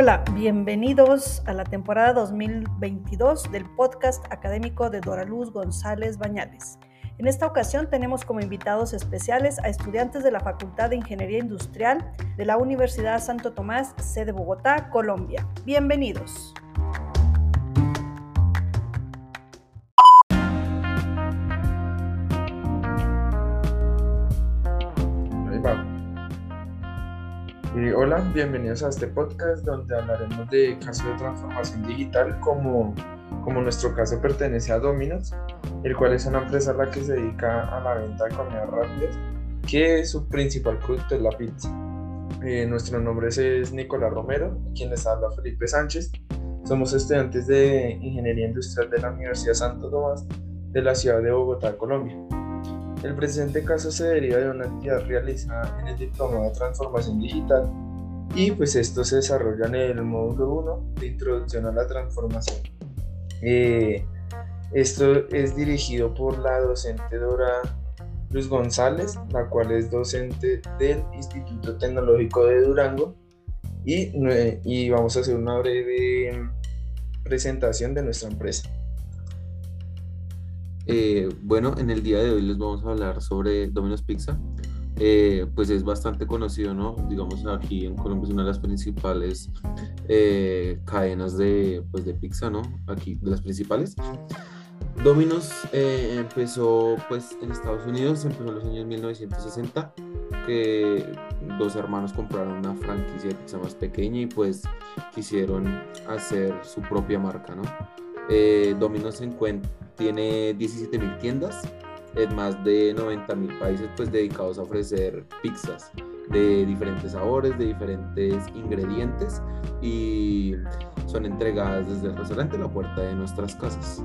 Hola, bienvenidos a la temporada 2022 del podcast académico de Doraluz González Bañales. En esta ocasión tenemos como invitados especiales a estudiantes de la Facultad de Ingeniería Industrial de la Universidad Santo Tomás, sede Bogotá, Colombia. Bienvenidos. Hola, bienvenidos a este podcast donde hablaremos de casos de transformación digital como, como nuestro caso pertenece a Domino's, el cual es una empresa la que se dedica a la venta de comidas rápidas, que su principal producto es la pizza. Eh, nuestro nombre es Nicolás Romero, quien les habla Felipe Sánchez. Somos estudiantes de Ingeniería Industrial de la Universidad Santo Tomás de la ciudad de Bogotá, Colombia. El presente caso se deriva de una actividad realizada en el Diploma de Transformación Digital y pues esto se desarrolla en el módulo 1 de Introducción a la Transformación. Eh, esto es dirigido por la docente Dora Luz González, la cual es docente del Instituto Tecnológico de Durango y, y vamos a hacer una breve presentación de nuestra empresa. Eh, bueno, en el día de hoy les vamos a hablar sobre Domino's Pizza. Eh, pues es bastante conocido, ¿no? Digamos aquí en Colombia es una de las principales eh, cadenas de, pues, de pizza, ¿no? Aquí de las principales. Domino's empezó pues en Estados Unidos, empezó en los años 1960, que dos hermanos compraron una franquicia de pizza más pequeña y pues quisieron hacer su propia marca, ¿no? Domino's encuentra tiene 17.000 tiendas en más de 90.000 países pues dedicados a ofrecer pizzas de diferentes sabores, de diferentes ingredientes y son entregadas desde el restaurante a la puerta de nuestras casas.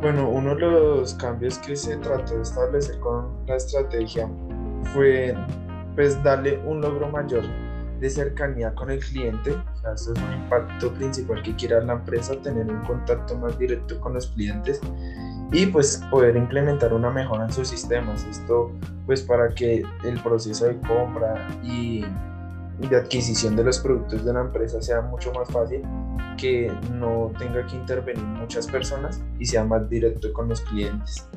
Bueno, uno de los cambios que se trató de establecer con la estrategia fue pues darle un logro mayor de cercanía con el cliente, o sea, es un impacto principal que quiera la empresa, tener un contacto más directo con los clientes y pues poder implementar una mejora en sus sistemas. Esto pues para que el proceso de compra y de adquisición de los productos de la empresa sea mucho más fácil, que no tenga que intervenir muchas personas y sea más directo con los clientes.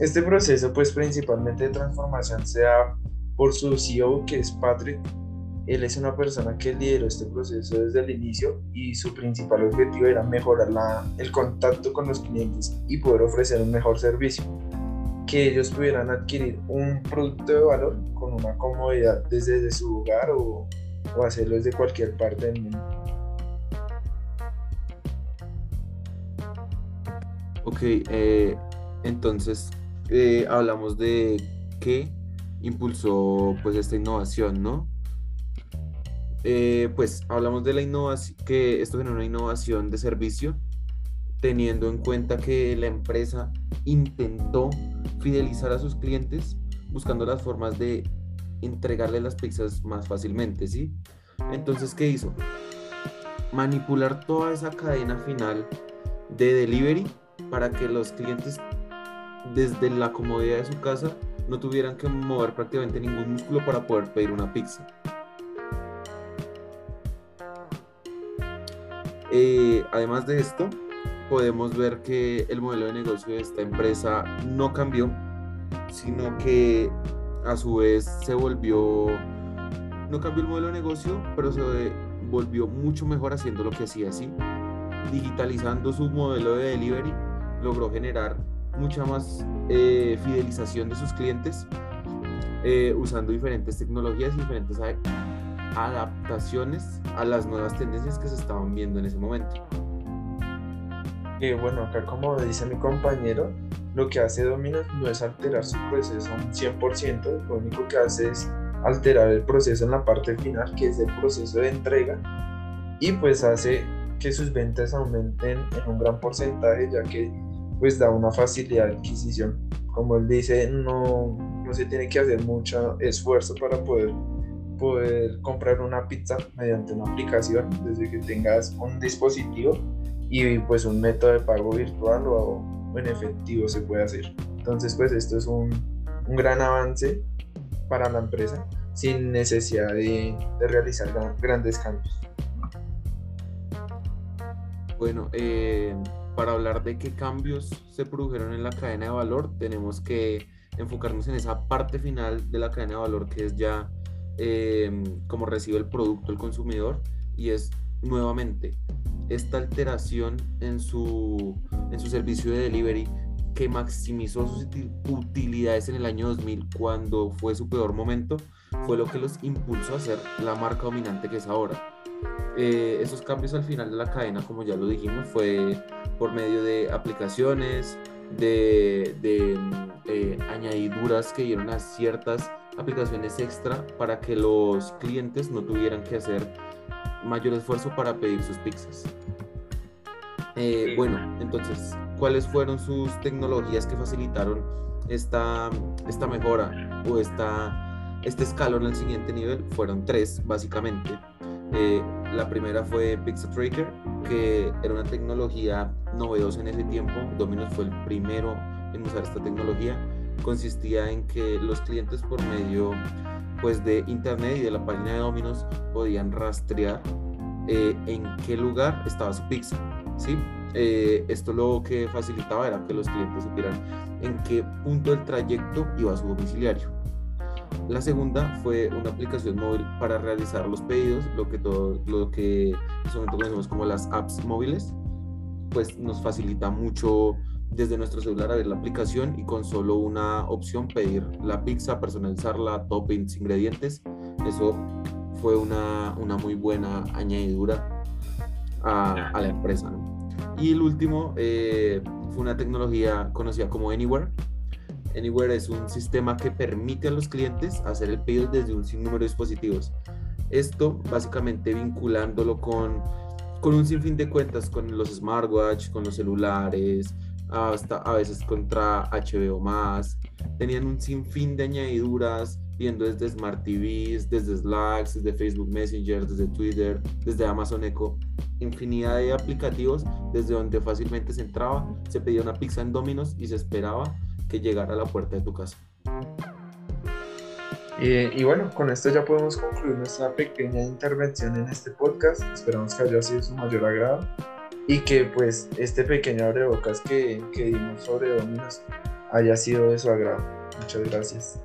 Este proceso pues principalmente de transformación se da por su CEO que es Patrick él es una persona que lideró este proceso desde el inicio y su principal objetivo era mejorar la, el contacto con los clientes y poder ofrecer un mejor servicio. Que ellos pudieran adquirir un producto de valor con una comodidad desde, su hogar o, o hacerlo desde cualquier parte del mundo. Ok, eh, entonces eh, hablamos de qué impulsó pues esta innovación, ¿no? Eh, pues hablamos de la innovación, que esto genera una innovación de servicio, teniendo en cuenta que la empresa intentó fidelizar a sus clientes buscando las formas de entregarle las pizzas más fácilmente, ¿sí? Entonces, ¿qué hizo? Manipular toda esa cadena final de delivery para que los clientes desde la comodidad de su casa no tuvieran que mover prácticamente ningún músculo para poder pedir una pizza. Eh, además de esto, podemos ver que el modelo de negocio de esta empresa no cambió, sino que a su vez se volvió, no cambió el modelo de negocio, pero se volvió mucho mejor haciendo lo que hacía así. Digitalizando su modelo de delivery, logró generar mucha más eh, fidelización de sus clientes eh, usando diferentes tecnologías y diferentes adaptaciones a las nuevas tendencias que se estaban viendo en ese momento. Y bueno, acá como dice mi compañero, lo que hace Domino's no es alterar su proceso un 100%, lo único que hace es alterar el proceso en la parte final, que es el proceso de entrega, y pues hace que sus ventas aumenten en un gran porcentaje, ya que pues da una facilidad de adquisición. Como él dice, no se tiene que hacer mucho esfuerzo para poder poder comprar una pizza mediante una aplicación desde que tengas un dispositivo y pues un método de pago virtual o, en efectivo se puede hacer. Entonces pues esto es un, un gran avance para la empresa sin necesidad de, realizar grandes cambios. Bueno, eh, para hablar de qué cambios se produjeron en la cadena de valor, tenemos que enfocarnos en esa parte final de la cadena de valor que es ya eh, como recibe el producto el consumidor y es nuevamente esta alteración en su, en su servicio de delivery que maximizó sus utilidades en el año 2000 cuando fue su peor momento, fue lo que los impulsó a ser la marca dominante que es ahora. Eh, esos cambios al final de la cadena, como ya lo dijimos, fue por medio de aplicaciones, de, de eh, añadiduras que dieron a ciertas aplicaciones extra para que los clientes no tuvieran que hacer mayor esfuerzo para pedir sus pizzas. Eh, bueno, entonces, ¿cuáles fueron sus tecnologías que facilitaron esta, esta mejora o esta, este escalón al siguiente nivel? Fueron tres, básicamente. Eh, la primera fue Pizza Tracker, que era una tecnología novedosa en ese tiempo. Domino's fue el primero en usar esta tecnología. Consistía en que los clientes por medio pues de internet y de la página de Domino's podían rastrear eh, en qué lugar estaba su pizza. ¿sí? Eh, esto lo que facilitaba era que los clientes supieran en qué punto del trayecto iba su domiciliario. La segunda fue una aplicación móvil para realizar los pedidos, lo que, todo, lo que en este momento conocemos como las apps móviles, pues nos facilita mucho desde nuestro celular a ver la aplicación y con solo una opción pedir la pizza, personalizarla, toppings, ingredientes. Eso fue una, una muy buena añadidura a, a la empresa. Y el último eh, fue una tecnología conocida como Anywhere. Anywhere es un sistema que permite a los clientes hacer el pedido desde un sinnúmero de dispositivos. Esto básicamente vinculándolo con, con un sinfín de cuentas, con los smartwatch, con los celulares, hasta a veces contra HBO más. Tenían un sinfín de añadiduras, viendo desde Smart TVs, desde Slack, desde Facebook Messenger, desde Twitter, desde Amazon Echo, infinidad de aplicativos desde donde fácilmente se entraba, se pedía una pizza en Domino's y se esperaba que llegara a la puerta de tu casa. y bueno, con esto ya podemos concluir nuestra pequeña intervención en este podcast. Esperamos que haya sido su mayor agrado y que pues este pequeño abrebocas que, que dimos sobre Dominos haya sido de su agrado. Muchas gracias.